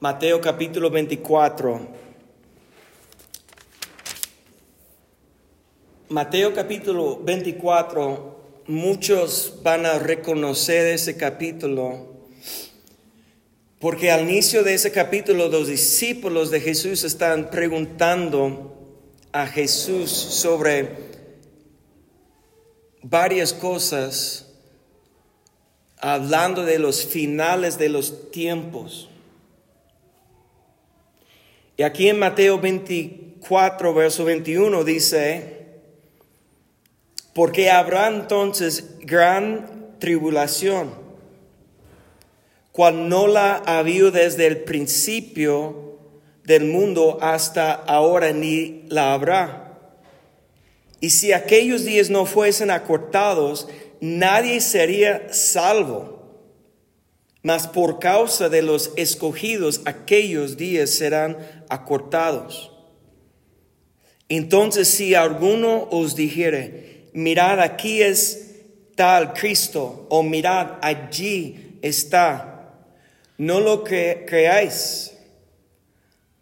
Mateo capítulo 24. Mateo capítulo 24, muchos van a reconocer ese capítulo porque al inicio de ese capítulo los discípulos de Jesús están preguntando a Jesús sobre varias cosas, hablando de los finales de los tiempos. Y aquí en Mateo 24, verso 21 dice, porque habrá entonces gran tribulación, cual no la ha habido desde el principio del mundo hasta ahora, ni la habrá. Y si aquellos días no fuesen acortados, nadie sería salvo mas por causa de los escogidos aquellos días serán acortados. Entonces si alguno os dijere, mirad aquí es tal Cristo, o mirad allí está, no lo creáis,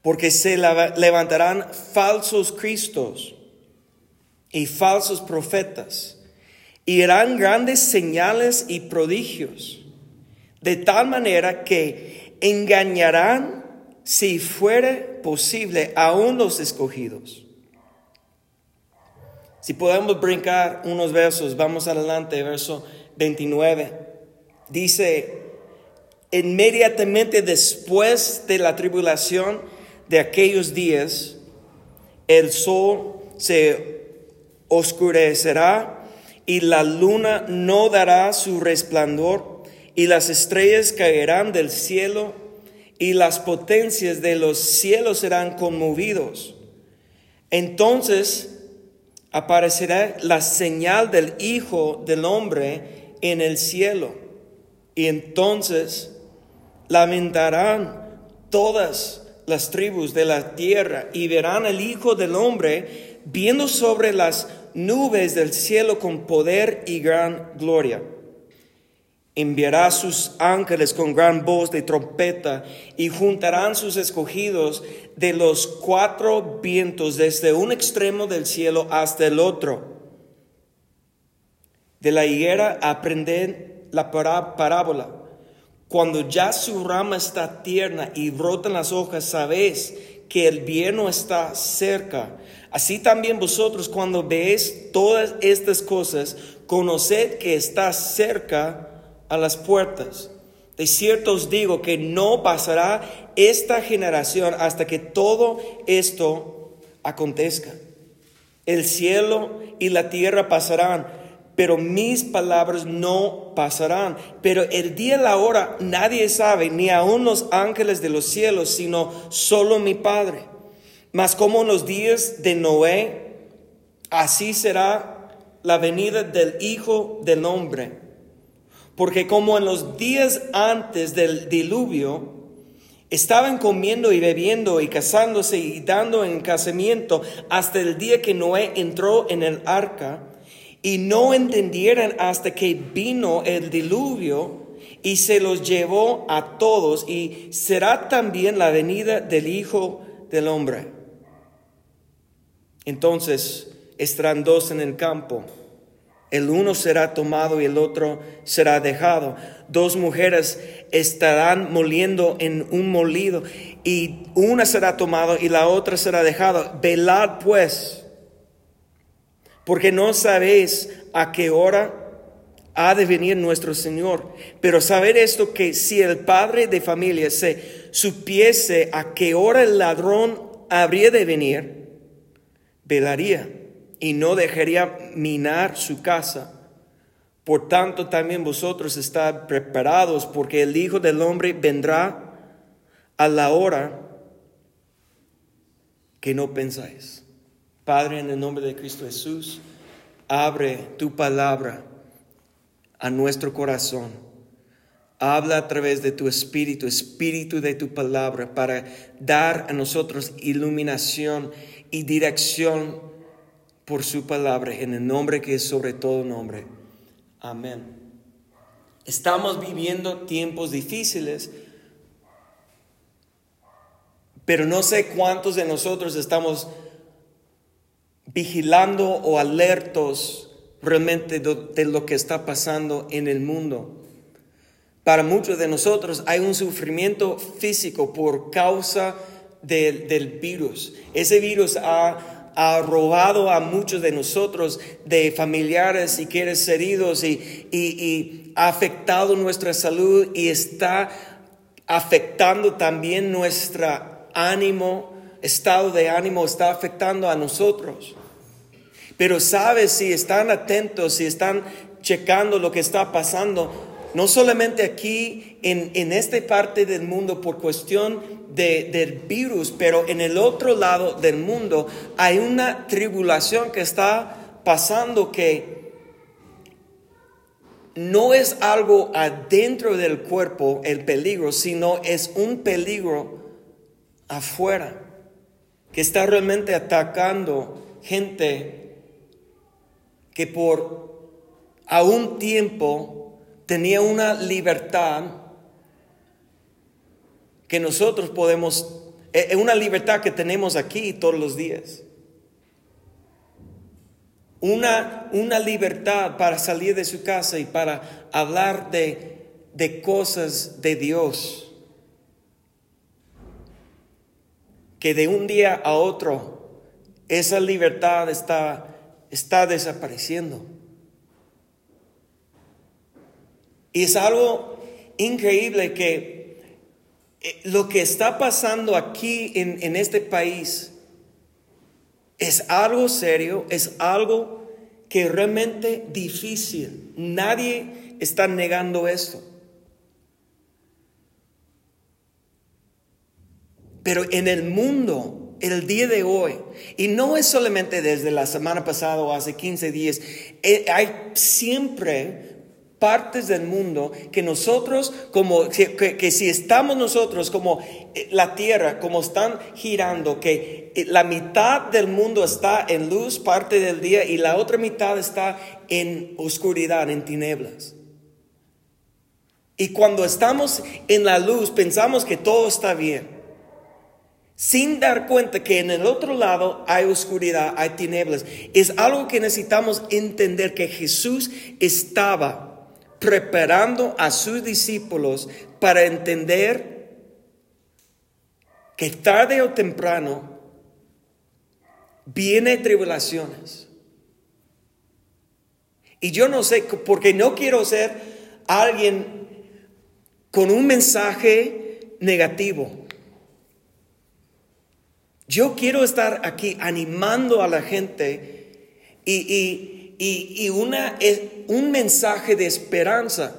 porque se levantarán falsos Cristos y falsos profetas, y harán grandes señales y prodigios de tal manera que engañarán, si fuere posible, aún los escogidos. Si podemos brincar unos versos, vamos adelante, verso 29. Dice, inmediatamente después de la tribulación de aquellos días, el sol se oscurecerá y la luna no dará su resplandor y las estrellas caerán del cielo y las potencias de los cielos serán conmovidos. Entonces aparecerá la señal del Hijo del Hombre en el cielo. Y entonces lamentarán todas las tribus de la tierra y verán al Hijo del Hombre viendo sobre las nubes del cielo con poder y gran gloria enviará sus ángeles con gran voz de trompeta y juntarán sus escogidos de los cuatro vientos desde un extremo del cielo hasta el otro. De la higuera aprenden la parábola. Cuando ya su rama está tierna y brotan las hojas, sabéis que el vierno está cerca. Así también vosotros cuando veis todas estas cosas, conoced que está cerca a las puertas. De cierto os digo que no pasará esta generación hasta que todo esto acontezca. El cielo y la tierra pasarán, pero mis palabras no pasarán. Pero el día y la hora nadie sabe, ni aun los ángeles de los cielos, sino solo mi Padre. Mas como en los días de Noé, así será la venida del Hijo del Hombre. Porque como en los días antes del diluvio, estaban comiendo y bebiendo y casándose y dando en casamiento hasta el día que Noé entró en el arca y no entendieran hasta que vino el diluvio y se los llevó a todos y será también la venida del Hijo del Hombre. Entonces estarán dos en el campo el uno será tomado y el otro será dejado. Dos mujeres estarán moliendo en un molido y una será tomada y la otra será dejada. Velad pues, porque no sabéis a qué hora ha de venir nuestro Señor. Pero saber esto que si el padre de familia se supiese a qué hora el ladrón habría de venir, velaría y no dejaría minar su casa. Por tanto, también vosotros estad preparados, porque el Hijo del Hombre vendrá a la hora que no pensáis. Padre, en el nombre de Cristo Jesús, abre tu palabra a nuestro corazón. Habla a través de tu espíritu, espíritu de tu palabra, para dar a nosotros iluminación y dirección por su palabra en el nombre que es sobre todo nombre. Amén. Estamos viviendo tiempos difíciles Pero no sé cuántos de nosotros estamos vigilando o alertos realmente de lo que está pasando en el mundo. Para muchos de nosotros hay un sufrimiento físico por causa del virus. Ese virus ha, robado a muchos de nosotros de familiares y quieres heridos y, y ha afectado nuestra salud y está afectando también nuestro ánimo, estado de ánimo, está afectando a nosotros. Pero sabes si están atentos, si están checando lo que está pasando, no solamente aquí en, en esta parte del mundo por cuestión de, del virus, pero en el otro lado del mundo hay una tribulación que está pasando que no es algo adentro del cuerpo el peligro, sino es un peligro afuera que está realmente atacando gente que por a un tiempo tenía una libertad que nosotros podemos, es eh, una libertad que tenemos aquí todos los días. Una, una libertad para salir de su casa y para hablar de, de cosas de Dios. Que de un día a otro esa libertad está está desapareciendo. Y es algo increíble que eh, lo que está pasando aquí en, en este país es algo serio, es algo que realmente difícil. Nadie está negando esto. Pero en el mundo el día de hoy. Y no es solamente desde la semana pasada o hace 15 días. Eh, hay siempre partes del mundo que nosotros, como que, si estamos nosotros como eh, la tierra, como están girando, que eh, la mitad del mundo está en luz parte del día y la otra mitad está en oscuridad, en tinieblas. Y cuando estamos en la luz pensamos que todo está bien sin dar cuenta que en el otro lado hay oscuridad, hay tinieblas. Es algo que necesitamos entender que Jesús estaba preparando a sus discípulos para entender que tarde o temprano viene tribulaciones. Y yo no sé, porque no quiero ser alguien con un mensaje negativo. Yo quiero estar aquí animando a la gente y, una, un mensaje de esperanza,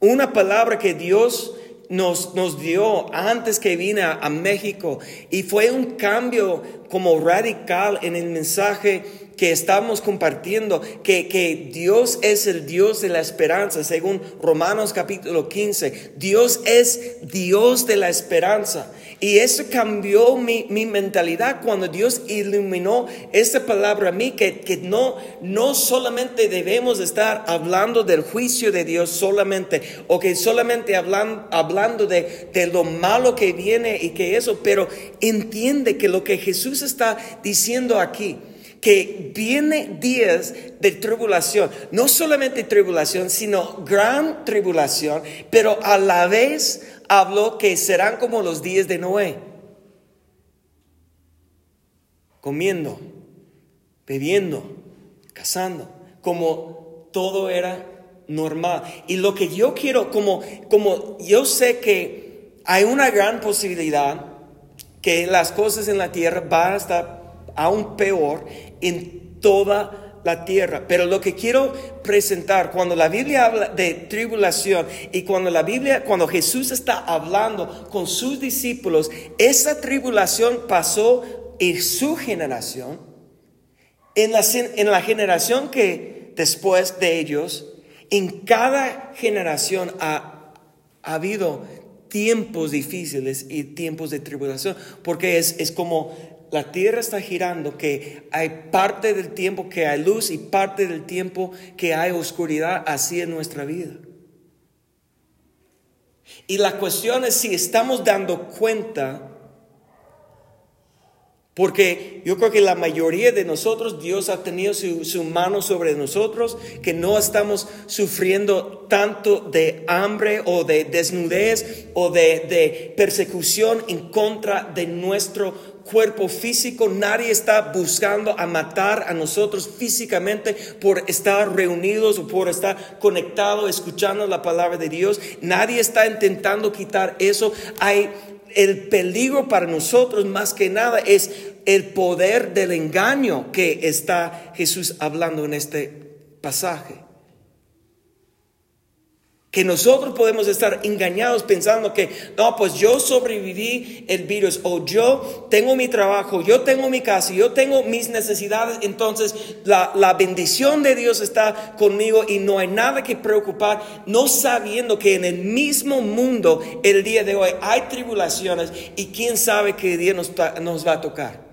una palabra que Dios nos, nos dio antes que vine a, México. Y fue un cambio como radical en el mensaje que estamos compartiendo, que, que, Dios es el Dios de la esperanza, según Romanos capítulo 15. Dios es Dios de la esperanza. Y eso cambió mi, mi mentalidad cuando Dios iluminó esta palabra a mí, que, que no, no solamente debemos estar hablando del juicio de Dios solamente, o que solamente hablan, hablando de, de lo malo que viene y que eso, pero entiende que lo que Jesús está diciendo aquí, que viene días de tribulación, no solamente tribulación, sino gran tribulación, pero a la vez habló que serán como los días de Noé, comiendo, bebiendo, cazando, como todo era normal. Y lo que yo quiero, como, como yo sé que hay una gran posibilidad que las cosas en la tierra van a estar aún peor en toda la tierra. Pero lo que quiero presentar, cuando la Biblia habla de tribulación y cuando la Biblia, cuando Jesús está hablando con sus discípulos, esa tribulación pasó en su generación, en la, en la generación que después de ellos, en cada generación ha, ha habido tiempos difíciles y tiempos de tribulación, porque es, es como la tierra está girando, que hay parte del tiempo que hay luz y parte del tiempo que hay oscuridad así en nuestra vida. Y la cuestión es si estamos dando cuenta Porque yo creo que la mayoría de nosotros, Dios ha tenido su, mano sobre nosotros, que no estamos sufriendo tanto de hambre o de desnudez o de, de persecución en contra de nuestro cuerpo físico. Nadie está buscando a matar a nosotros físicamente por estar reunidos o por estar conectados, escuchando la palabra de Dios. Nadie está intentando quitar eso. Hay el peligro para nosotros más que nada es el poder del engaño que está Jesús hablando en este pasaje que nosotros podemos estar engañados pensando que, no, pues yo sobreviví el virus o yo tengo mi trabajo, yo tengo mi casa, yo tengo mis necesidades, entonces la, la bendición de Dios está conmigo y no hay nada que preocupar, no sabiendo que en el mismo mundo el día de hoy hay tribulaciones y quién sabe qué día nos, nos va a tocar.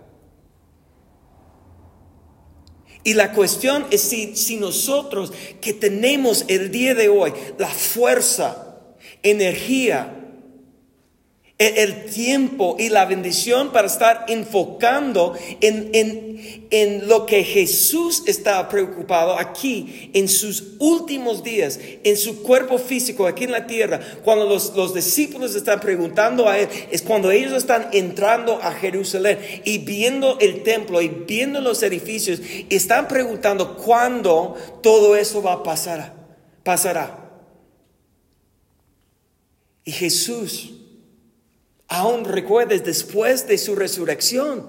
Y la cuestión es si, si nosotros que tenemos el día de hoy la fuerza, energía, el tiempo y la bendición para estar enfocando en, en, lo que Jesús estaba preocupado aquí en sus últimos días, en su cuerpo físico aquí en la tierra. Cuando los, los discípulos están preguntando a Él, es cuando ellos están entrando a Jerusalén y viendo el templo y viendo los edificios, están preguntando cuándo todo eso va a pasar. Pasará. Y Jesús aún recuerdes después de su resurrección,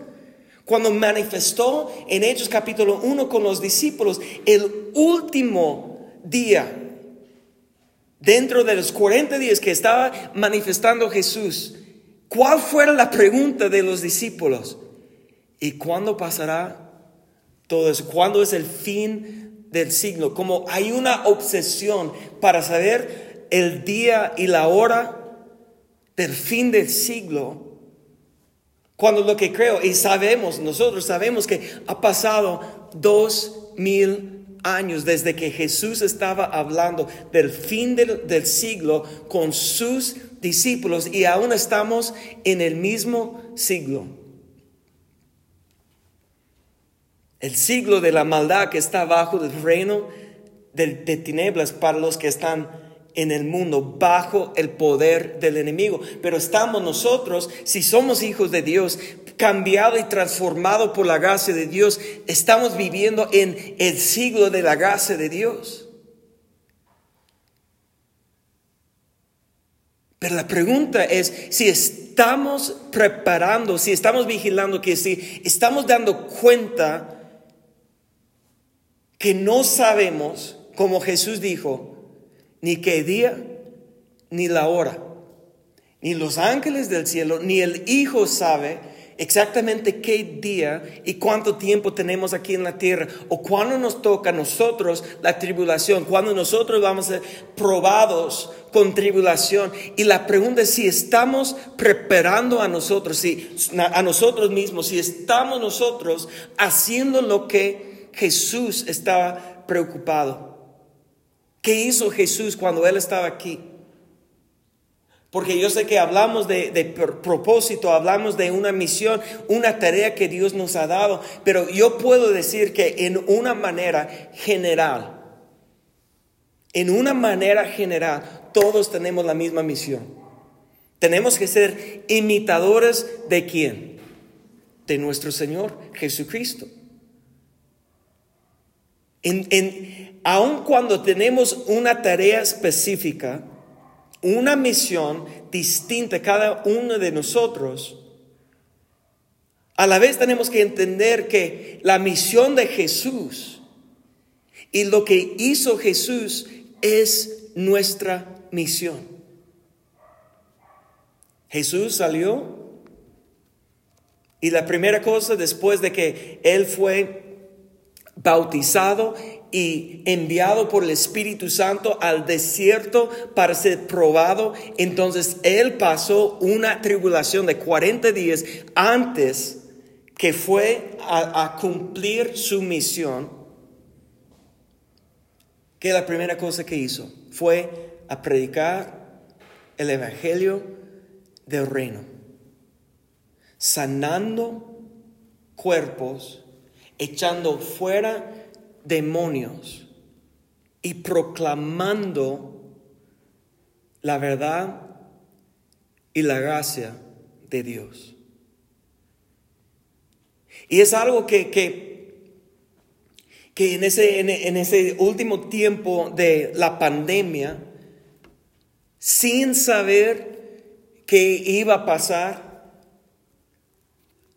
cuando manifestó en Hechos capítulo 1 con los discípulos el último día, dentro de los 40 días que estaba manifestando Jesús, ¿cuál fue la pregunta de los discípulos? ¿Y cuándo pasará todo eso? ¿Cuándo es el fin del siglo? Como hay una obsesión para saber el día y la hora del fin del siglo, cuando lo que creo, y sabemos, nosotros sabemos que ha pasado dos mil años desde que Jesús estaba hablando del fin del, siglo con sus discípulos y aún estamos en el mismo siglo. El siglo de la maldad que está bajo del reino de, de tinieblas para los que están en el mundo bajo el poder del enemigo. Pero estamos nosotros, si somos hijos de Dios, cambiado y transformado por la gracia de Dios, estamos viviendo en el siglo de la gracia de Dios. Pero la pregunta es si estamos preparando, si estamos vigilando, que si estamos dando cuenta que no sabemos, como Jesús dijo, ni qué día, ni la hora. Ni los ángeles del cielo, ni el Hijo sabe exactamente qué día y cuánto tiempo tenemos aquí en la tierra, o cuándo nos toca a nosotros la tribulación, cuando nosotros vamos a ser probados con tribulación. Y la pregunta es si estamos preparando a nosotros, si, a nosotros mismos, si estamos nosotros haciendo lo que Jesús estaba preocupado. ¿Qué hizo Jesús cuando Él estaba aquí? Porque yo sé que hablamos de, propósito, hablamos de una misión, una tarea que Dios nos ha dado, pero yo puedo decir que en una manera general, en una manera general, todos tenemos la misma misión. Tenemos que ser imitadores de quién? De nuestro Señor Jesucristo. Aun cuando tenemos una tarea específica, una misión distinta cada uno de nosotros, a la vez tenemos que entender que la misión de Jesús y lo que hizo Jesús es nuestra misión. Jesús salió y la primera cosa después de que Él fue bautizado y enviado por el Espíritu Santo al desierto para ser probado. Entonces Él pasó una tribulación de 40 días antes que fue a, cumplir su misión. Que la primera cosa que hizo fue a predicar el Evangelio del reino, sanando cuerpos, echando fuera demonios y proclamando la verdad y la gracia de Dios. Y es algo que, que, que en, ese, en ese último tiempo de la pandemia, sin saber qué iba a pasar,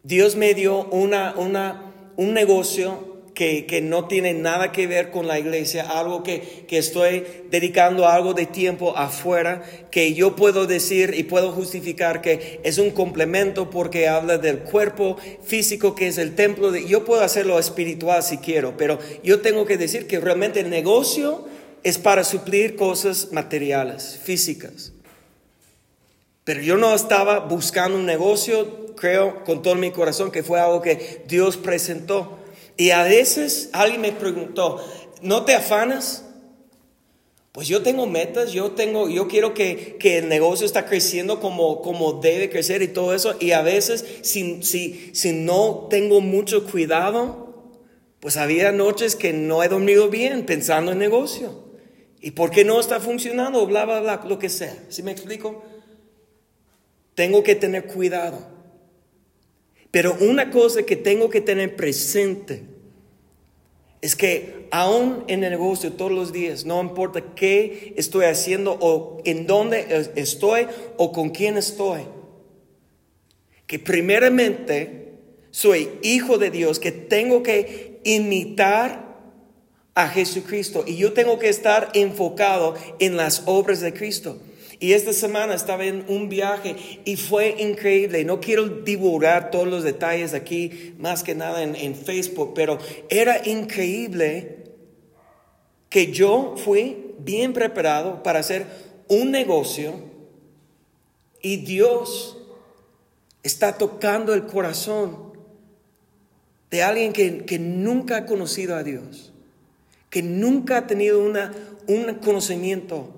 Dios me dio una, una, un negocio que, no tiene nada que ver con la iglesia, algo que, que estoy dedicando algo de tiempo afuera, que yo puedo decir y puedo justificar que es un complemento porque habla del cuerpo físico que es el templo. De, yo puedo hacerlo espiritual si quiero, pero yo tengo que decir que realmente el negocio es para suplir cosas materiales, físicas. Pero yo no estaba buscando un negocio, creo con todo mi corazón que fue algo que Dios presentó. Y a veces alguien me preguntó, ¿no te afanas? Pues yo tengo metas, yo tengo, yo quiero que, el negocio está creciendo como, como debe crecer y todo eso. Y a veces, si, si, si no tengo mucho cuidado, pues había noches que no he dormido bien pensando en negocio. ¿Y por qué no está funcionando? Bla, bla, bla, lo que sea. ¿Sí me explico? Tengo que tener cuidado. Pero una cosa que tengo que tener presente es que aún en el negocio todos los días, no importa qué estoy haciendo o en dónde estoy o con quién estoy, que primeramente soy hijo de Dios, que tengo que imitar a Jesucristo y yo tengo que estar enfocado en las obras de Cristo. Y esta semana estaba en un viaje y fue increíble. No quiero divulgar todos los detalles aquí, más que nada en, Facebook, pero era increíble que yo fui bien preparado para hacer un negocio y Dios está tocando el corazón de alguien que, que nunca ha conocido a Dios, que nunca ha tenido una, un conocimiento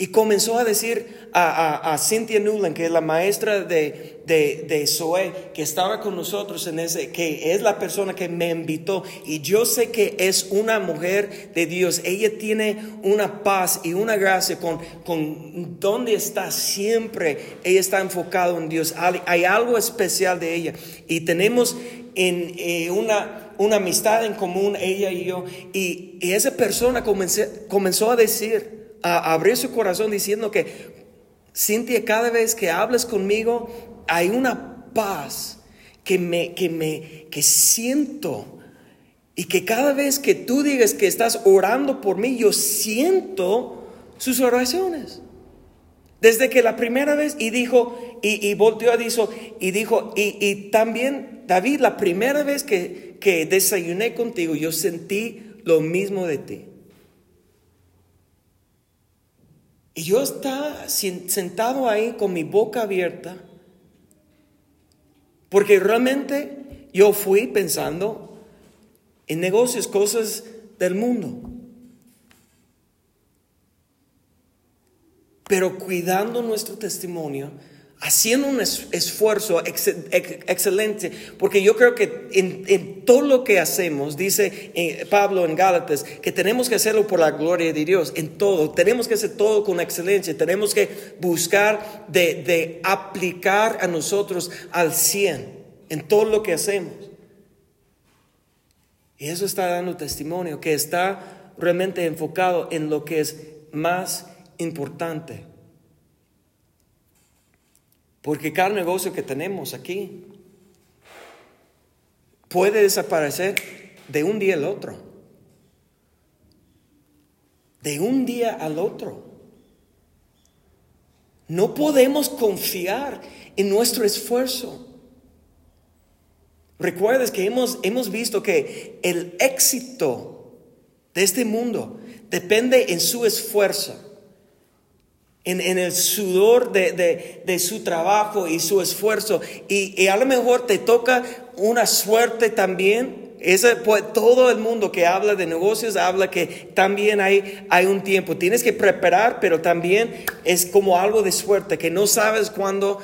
y comenzó a decir a, a, Cynthia Newland, que es la maestra de, de, de Zoe, que estaba con nosotros en ese, que es la persona que me invitó. Y yo sé que es una mujer de Dios. Ella tiene una paz y una gracia con, con donde está siempre. Ella está enfocada en Dios. Hay, algo especial de ella. Y tenemos en, eh, una, una amistad en común, ella y yo. Y, y esa persona comenzó a decir, a abrir su corazón diciendo que, Cintia, cada vez que hablas conmigo, hay una paz que me, que me, que siento. Y que cada vez que tú digas que estás orando por mí, yo siento sus oraciones. Desde que la primera vez, y dijo, y, y volteó a dijo, y dijo, y, y, también, David, la primera vez que, que desayuné contigo, yo sentí lo mismo de ti. Y yo estaba sentado ahí con mi boca abierta, porque realmente yo fui pensando en negocios, cosas del mundo. Pero cuidando nuestro testimonio haciendo un esfuerzo excelente, porque yo creo que en, todo lo que hacemos, dice eh, Pablo en Gálatas, que tenemos que hacerlo por la gloria de Dios, en todo, tenemos que hacer todo con excelencia, tenemos que buscar de, de aplicar a nosotros al 100 en todo lo que hacemos. Y eso está dando testimonio, que está realmente enfocado en lo que es más importante. Porque cada negocio que tenemos aquí puede desaparecer de un día al otro. De un día al otro. No podemos confiar en nuestro esfuerzo. Recuerdes que hemos, hemos visto que el éxito de este mundo depende en su esfuerzo en, el sudor de, su trabajo y su esfuerzo. Y, a lo mejor te toca una suerte también. Ese, pues, todo el mundo que habla de negocios habla que también hay, hay un tiempo. Tienes que preparar, pero también es como algo de suerte, que no sabes cuándo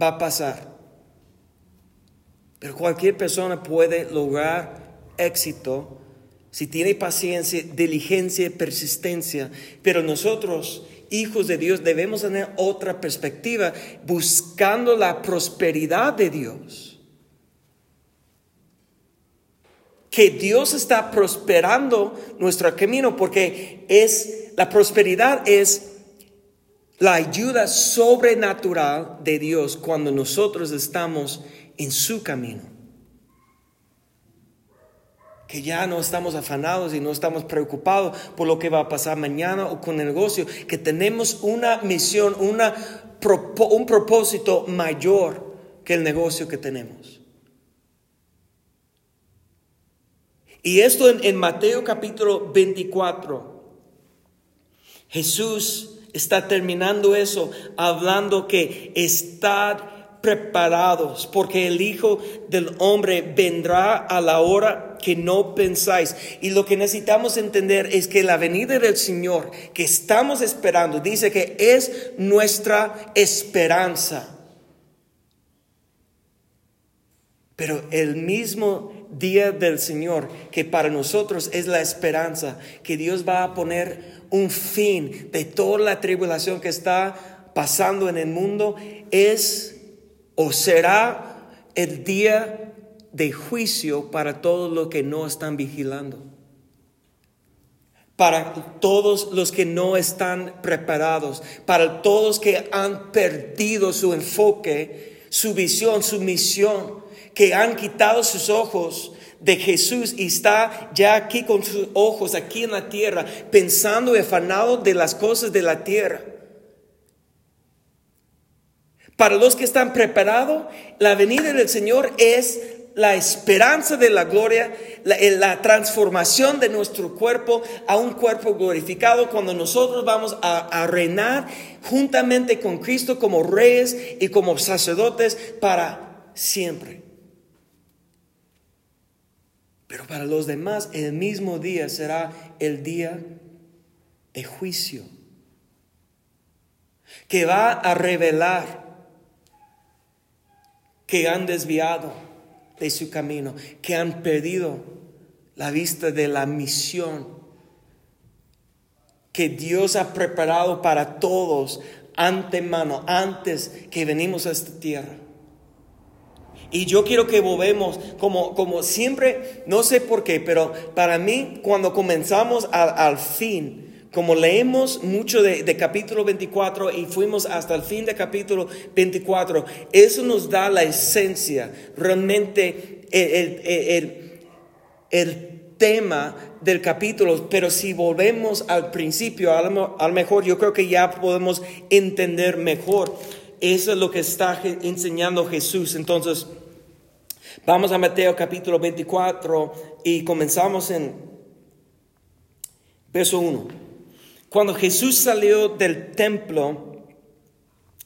va a pasar. Pero cualquier persona puede lograr éxito si tiene paciencia, diligencia, persistencia. Pero nosotros, hijos de Dios, debemos tener otra perspectiva, buscando la prosperidad de Dios. Que Dios está prosperando nuestro camino porque es la prosperidad es la ayuda sobrenatural de Dios cuando nosotros estamos en su camino. Que ya no estamos afanados y no estamos preocupados por lo que va a pasar mañana o con el negocio, que tenemos una misión, una, un propósito mayor que el negocio que tenemos. Y esto en, en Mateo capítulo 24, Jesús está terminando eso hablando que está preparados, porque el Hijo del Hombre vendrá a la hora que no pensáis. Y lo que necesitamos entender es que la venida del Señor que estamos esperando, dice que es nuestra esperanza. Pero el mismo día del Señor, que para nosotros es la esperanza, que Dios va a poner un fin de toda la tribulación que está pasando en el mundo, es o será el día de juicio para todos los que no están vigilando, para todos los que no están preparados, para todos que han perdido su enfoque, su visión, su misión, que han quitado sus ojos de Jesús y está ya aquí con sus ojos, aquí en la tierra, pensando y afanado de las cosas de la tierra. Para los que están preparados, la venida del Señor es la esperanza de la gloria, la, transformación de nuestro cuerpo a un cuerpo glorificado cuando nosotros vamos a, a, reinar juntamente con Cristo como reyes y como sacerdotes para siempre. Pero para los demás el mismo día será el día de juicio, que va a revelar que han desviado de su camino, que han perdido la vista de la misión que Dios ha preparado para todos antemano, antes que venimos a esta tierra. Y yo quiero que volvemos, como, como siempre, no sé por qué, pero para mí, cuando comenzamos al fin, como leemos mucho de, capítulo 24 y fuimos hasta el fin de capítulo 24, eso nos da la esencia, realmente el, el, tema del capítulo, pero si volvemos al principio, a lo, a lo, mejor yo creo que ya podemos entender mejor. Eso es lo que está enseñando Jesús. Entonces, vamos a Mateo capítulo 24 y comenzamos en verso 1. Cuando Jesús salió del templo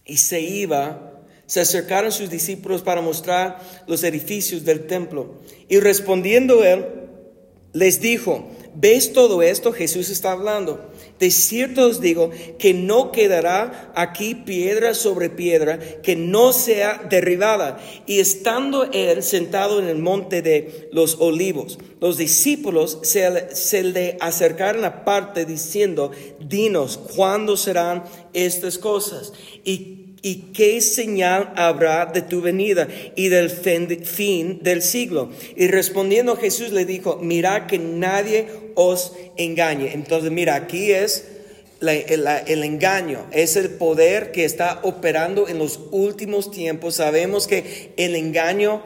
y se iba, se acercaron sus discípulos para mostrar los edificios del templo. Y respondiendo él, les dijo, ¿ves todo esto? Jesús está hablando. De cierto os digo que no quedará aquí piedra sobre piedra que no sea derribada. Y estando él sentado en el monte de los olivos, los discípulos se, le acercaron aparte diciendo, dinos, ¿cuándo serán estas cosas? ¿Y qué señal habrá de tu venida y del fin del siglo? Y respondiendo Jesús le dijo, mira que nadie os engañe. Entonces, mira, aquí es el, engaño, es el poder que está operando en los últimos tiempos. Sabemos que el engaño,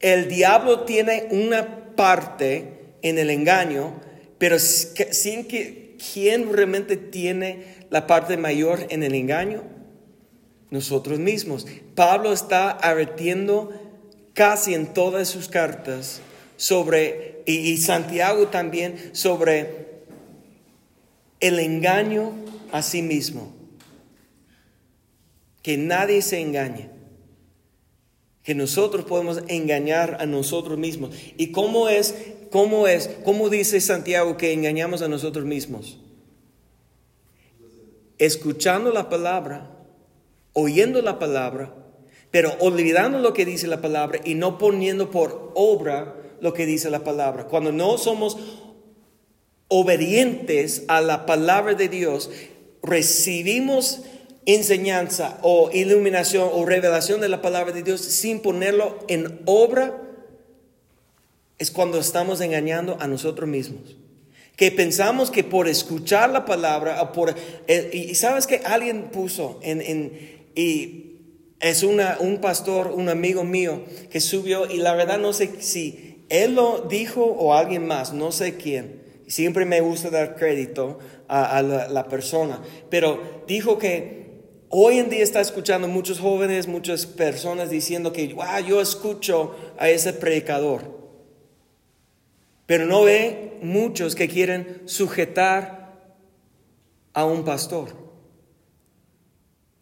el diablo tiene una parte en el engaño, pero sin que, ¿quién realmente tiene la parte mayor en el engaño? Nosotros mismos. Pablo está advirtiendo casi en todas sus cartas sobre, y, Santiago también, sobre el engaño a sí mismo. Que nadie se engañe. Que nosotros podemos engañar a nosotros mismos. ¿Y cómo es, cómo es, cómo dice Santiago que engañamos a nosotros mismos? Escuchando la palabra oyendo la palabra, pero olvidando lo que dice la palabra y no poniendo por obra lo que dice la palabra. Cuando no somos obedientes a la palabra de Dios, recibimos enseñanza o iluminación o revelación de la palabra de Dios sin ponerlo en obra, es cuando estamos engañando a nosotros mismos. Que pensamos que por escuchar la palabra, o por, eh, y sabes que alguien puso en, en y es una, un pastor, un amigo mío, que subió y la verdad no sé si él lo dijo o alguien más, no sé quién. Siempre me gusta dar crédito a, la, persona, pero dijo que hoy en día está escuchando muchos jóvenes, muchas personas diciendo que wow, yo escucho a ese predicador. Pero no ve muchos que quieren sujetar a un pastor.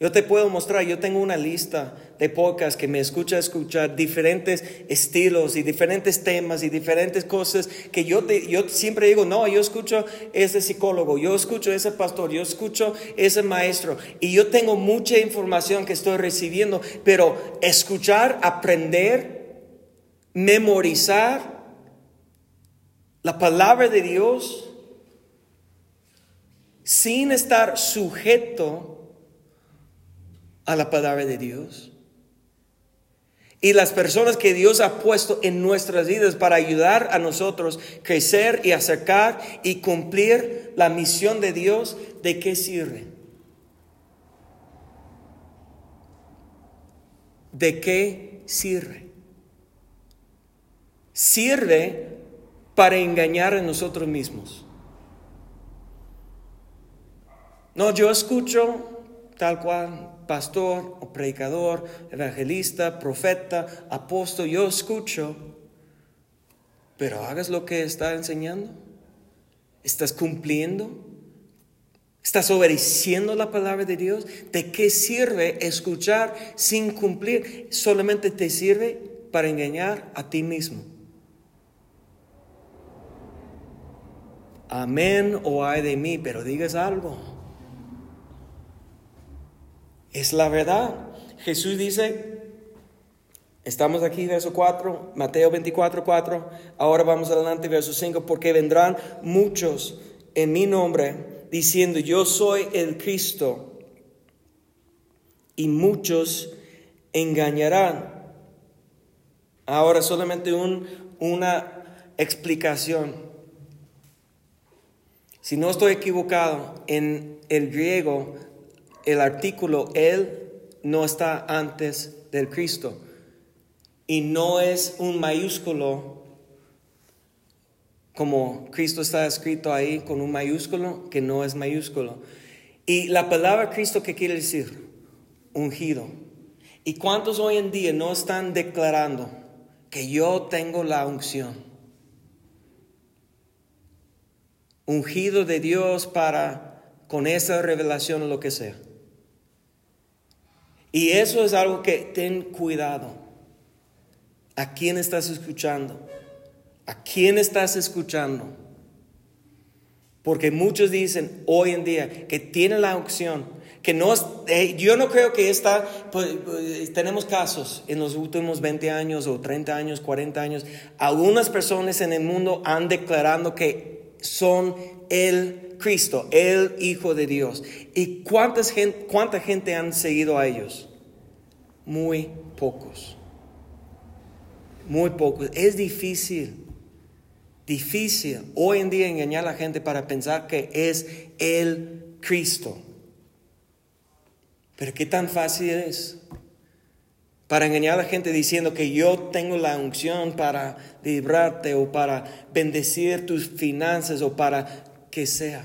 Yo te puedo mostrar, yo tengo una lista de podcasts que me escucha escuchar diferentes estilos y diferentes temas y diferentes cosas que yo, te, yo siempre digo, no, yo escucho ese psicólogo, yo escucho ese pastor, yo escucho ese maestro y yo tengo mucha información que estoy recibiendo, pero escuchar, aprender, memorizar la palabra de Dios sin estar sujeto a la palabra de Dios. Y las personas que Dios ha puesto en nuestras vidas para ayudar a nosotros crecer y acercar y cumplir la misión de Dios, ¿de qué sirve? ¿De qué sirve? Sirve para engañar a nosotros mismos. No, yo escucho tal cual pastor o predicador, evangelista, profeta, apóstol, yo escucho, pero hagas lo que está enseñando. ¿Estás cumpliendo? ¿Estás obedeciendo la palabra de Dios? ¿De qué sirve escuchar sin cumplir? Solamente te sirve para engañar a ti mismo. Amén o ay de mí, pero digas algo. Es la verdad. Jesús dice, estamos aquí, verso 4, Mateo 24, 4, ahora vamos adelante, verso 5, porque vendrán muchos en mi nombre diciendo, yo soy el Cristo, y muchos engañarán. Ahora solamente un, una explicación. Si no estoy equivocado, en el griego el artículo Él no está antes del Cristo. Y no es un mayúsculo como Cristo está escrito ahí con un mayúsculo que no es mayúsculo. Y la palabra Cristo, ¿qué quiere decir? Ungido. ¿Y cuántos hoy en día no están declarando que yo tengo la unción? Ungido de Dios para con esa revelación o lo que sea. Y eso es algo que ten cuidado. ¿A quién estás escuchando? ¿A quién estás escuchando? Porque muchos dicen hoy en día que tienen la opción, que no, eh, yo no creo que esta, pues, pues, tenemos casos en los últimos 20 años o 30 años, 40 años, algunas personas en el mundo han declarado que son el Cristo, el Hijo de Dios. ¿Y cuántas cuánta gente han seguido a ellos? Muy pocos. Muy pocos. Es difícil, difícil hoy en día engañar a la gente para pensar que es el Cristo. Pero qué tan fácil es para engañar a la gente diciendo que yo tengo la unción para librarte o para bendecir tus finanzas o para que sea.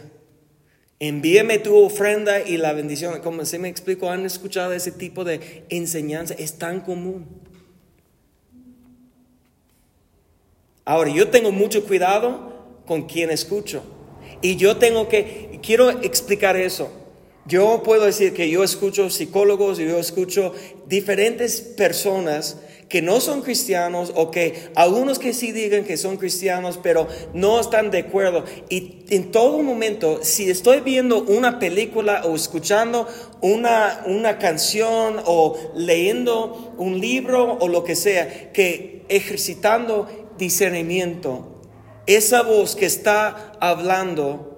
Envíeme tu ofrenda y la bendición. Como se me explico, han escuchado ese tipo de enseñanza. Es tan común. Ahora, yo tengo mucho cuidado con quien escucho. Y yo tengo que, quiero explicar eso. Yo puedo decir que yo escucho psicólogos yo escucho diferentes personas que no son cristianos o que algunos que sí digan que son cristianos, pero no están de acuerdo. Y en todo momento, si estoy viendo una película o escuchando una, una canción o leyendo un libro o lo que sea, que ejercitando discernimiento, esa voz que está hablando,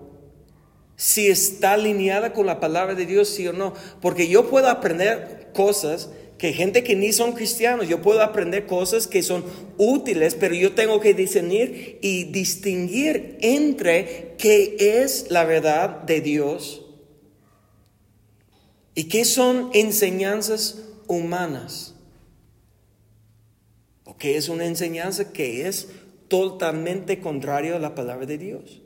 si está alineada con la palabra de Dios, sí o no. Porque yo puedo aprender cosas que gente que ni son cristianos, yo puedo aprender cosas que son útiles, pero yo tengo que discernir y distinguir entre qué es la verdad de Dios y qué son enseñanzas humanas. O qué es una enseñanza que es totalmente contrario a la palabra de Dios.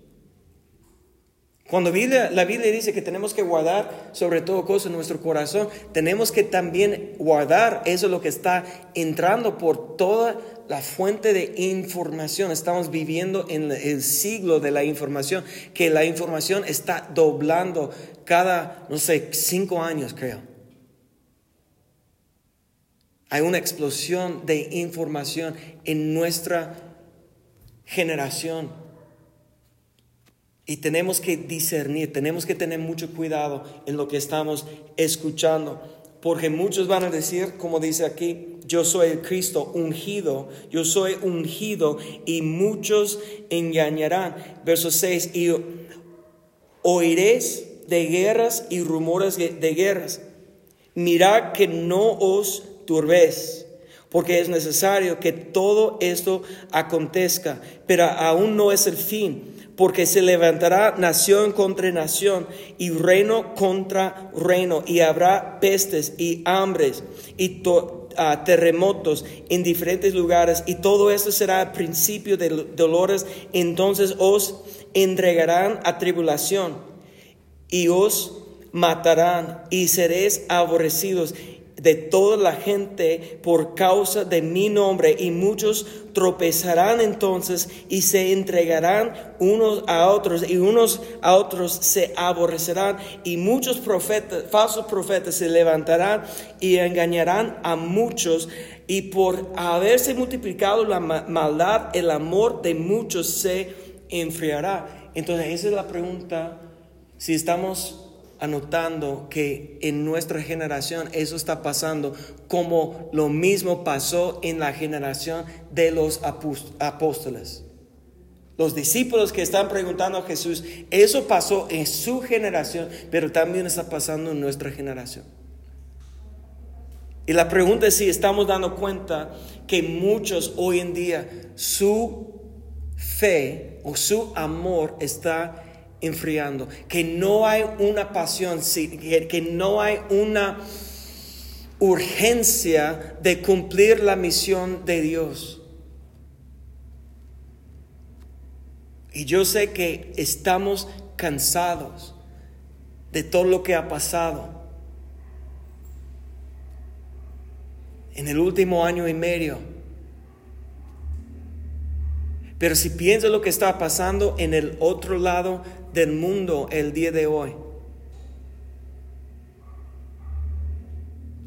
Cuando la Biblia dice que tenemos que guardar sobre todo cosas en nuestro corazón, tenemos que también guardar eso lo que está entrando por toda la fuente de información. Estamos viviendo en el siglo de la información, que la información está doblando cada, no sé, cinco años creo. Hay una explosión de información en nuestra generación. Y tenemos que discernir, tenemos que tener mucho cuidado en lo que estamos escuchando, porque muchos van a decir, como dice aquí, yo soy el Cristo ungido, yo soy ungido, y muchos engañarán. Verso 6, y oiréis de guerras y rumores de guerras. Mirad que no os turbéis, porque es necesario que todo esto acontezca, pero aún no es el fin porque se levantará nación contra nación y reino contra reino, y habrá pestes y hambres y ah, terremotos en diferentes lugares, y todo esto será principio de dolores, entonces os entregarán a tribulación y os matarán y seréis aborrecidos de toda la gente por causa de mi nombre y muchos tropezarán entonces y se entregarán unos a otros y unos a otros se aborrecerán y muchos profetas, falsos profetas se levantarán y engañarán a muchos y por haberse multiplicado la maldad el amor de muchos se enfriará. Entonces esa es la pregunta si estamos anotando que en nuestra generación eso está pasando como lo mismo pasó en la generación de los apóstoles. Los discípulos que están preguntando a Jesús, eso pasó en su generación, pero también está pasando en nuestra generación. Y la pregunta es si estamos dando cuenta que muchos hoy en día su fe o su amor está enfriando, que no hay una pasión, que no hay una urgencia de cumplir la misión de Dios. Y yo sé que estamos cansados de todo lo que ha pasado. En el último año y medio pero si piensas lo que está pasando en el otro lado del mundo el día de hoy,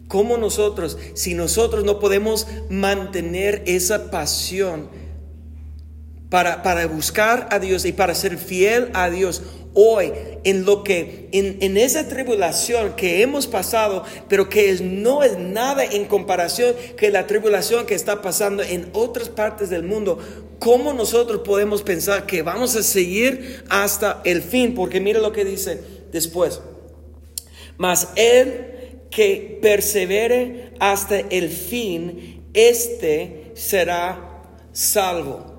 ¿cómo nosotros, si nosotros no podemos mantener esa pasión para, para buscar a Dios y para ser fiel a Dios, hoy en lo que, en, esa tribulación que hemos pasado, pero que no es nada en comparación que la tribulación que está pasando en otras partes del mundo, ¿cómo nosotros podemos pensar que vamos a seguir hasta el fin? Porque mire lo que dice después. Mas el que persevere hasta el fin, este será salvo.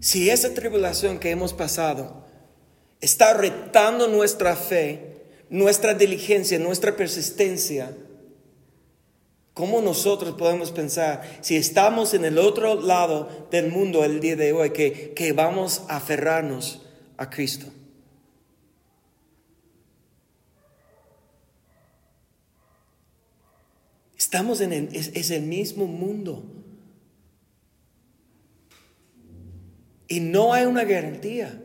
Si esa tribulación que hemos pasado está retando nuestra fe, nuestra diligencia, nuestra persistencia, ¿cómo nosotros podemos pensar, si estamos en el otro lado del mundo el día de hoy, que, que vamos a aferrarnos a Cristo? Estamos en el, es el mismo mundo. Y no hay una garantía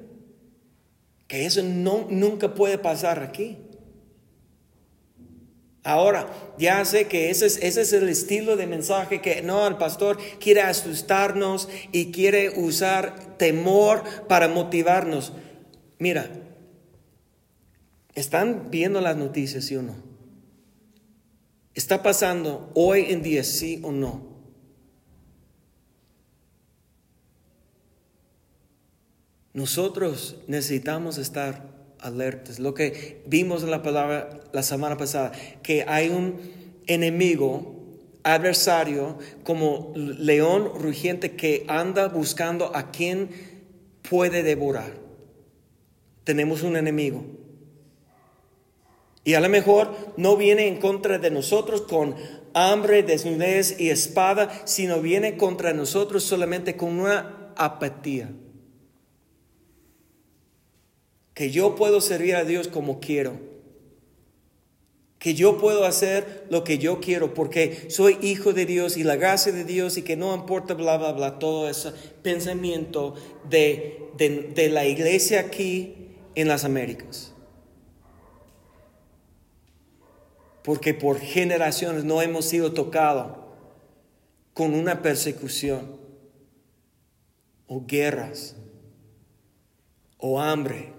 Que eso no, nunca puede pasar aquí. Ahora, ya sé que ese es, ese es el estilo de mensaje que no, el pastor quiere asustarnos y quiere usar temor para motivarnos. Mira, ¿están viendo las noticias, sí o no? ¿Está pasando hoy en día, sí o no? Nosotros necesitamos estar alertas. Lo que vimos en la palabra la semana pasada, que hay un enemigo, adversario, como león rugiente que anda buscando a quien puede devorar. Tenemos un enemigo. Y a lo mejor no viene en contra de nosotros con hambre, desnudez y espada, sino viene contra nosotros solamente con una apatía que yo puedo servir a Dios como quiero, que yo puedo hacer lo que yo quiero porque soy hijo de Dios y la gracia de Dios y que no importa bla, bla, bla, todo ese pensamiento de, de, la iglesia aquí en las Américas. Porque por generaciones no hemos sido tocados con una persecución o guerras o hambre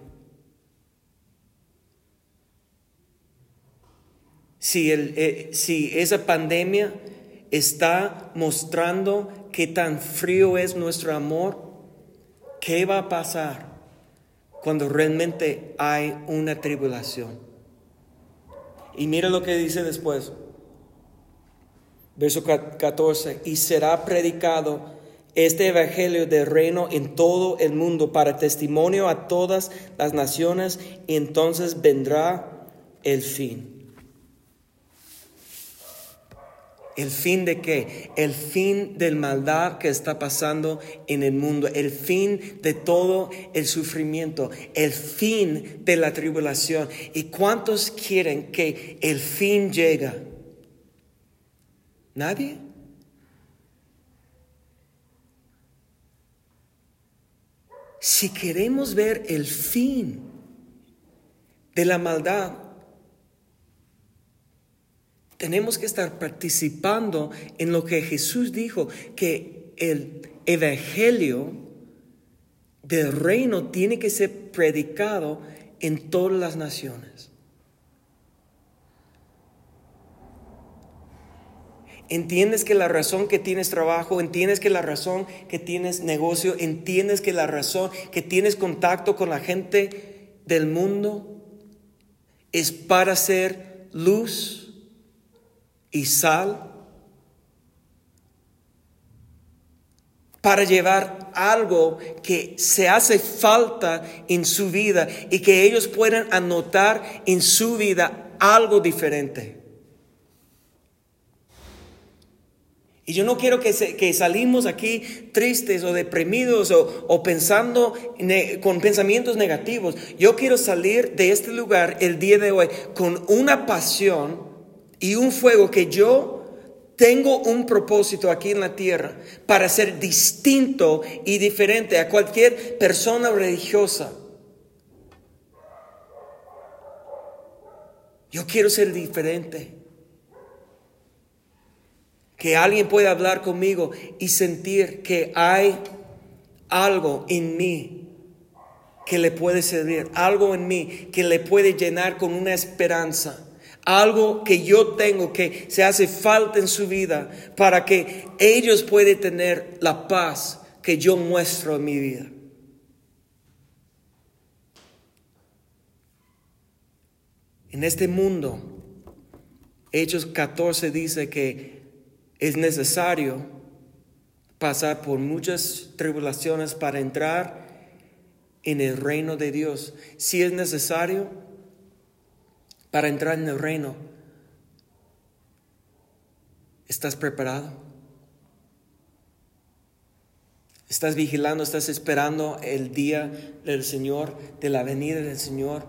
Si, el, eh, si esa pandemia está mostrando qué tan frío es nuestro amor, ¿qué va a pasar cuando realmente hay una tribulación? Y mira lo que dice después, verso 14, y será predicado este evangelio del reino en todo el mundo para testimonio a todas las naciones, y entonces vendrá el fin. ¿El fin de qué? El fin del maldad que está pasando en el mundo, el fin de todo el sufrimiento, el fin de la tribulación. ¿Y cuántos quieren que el fin llegue? ¿Nadie? Si queremos ver el fin de la maldad, tenemos que estar participando en lo que Jesús dijo, que el evangelio del reino tiene que ser predicado en todas las naciones. Entiendes que la razón que tienes trabajo, entiendes que la razón que tienes negocio, entiendes que la razón que tienes contacto con la gente del mundo es para ser luz y sal para llevar algo que se hace falta en su vida y que ellos puedan anotar en su vida algo diferente. Y yo no quiero que, que salimos aquí tristes o deprimidos o, o pensando con pensamientos negativos. Yo quiero salir de este lugar el día de hoy con una pasión y un fuego que yo tengo un propósito aquí en la tierra para ser distinto y diferente a cualquier persona religiosa. Yo quiero ser diferente. Que alguien pueda hablar conmigo y sentir que hay algo en mí que le puede servir, algo en mí que le puede llenar con una esperanza algo que yo tengo que se hace falta en su vida para que ellos puedan tener la paz que yo muestro en mi vida. En este mundo, Hechos 14 dice que es necesario pasar por muchas tribulaciones para entrar en el reino de Dios. Si es necesario, para entrar en el reino. ¿Estás preparado? ¿Estás vigilando, estás esperando el día del Señor, de la venida del Señor?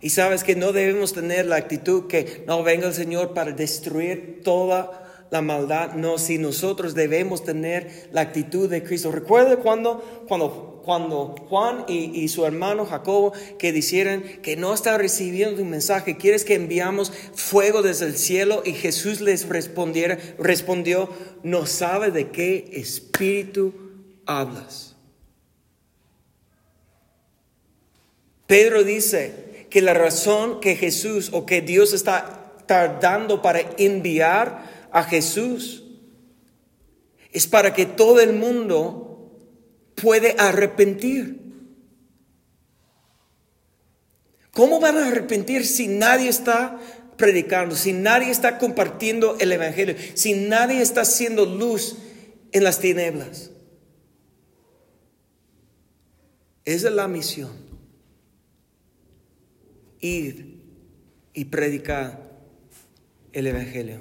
Y sabes que no debemos tener la actitud que no venga el Señor para destruir toda la maldad, no, si nosotros debemos tener la actitud de Cristo. Recuerde cuando, cuando, cuando Juan y, y su hermano Jacobo que dijeron que no está recibiendo un mensaje, quieres que enviamos fuego desde el cielo y Jesús les respondiera, respondió, no sabe de qué espíritu hablas. Pedro dice que la razón que Jesús o que Dios está tardando para enviar a Jesús es para que todo el mundo puede arrepentir. ¿Cómo van a arrepentir si nadie está predicando, si nadie está compartiendo el Evangelio, si nadie está haciendo luz en las tinieblas? Esa es la misión ir y predicar el Evangelio.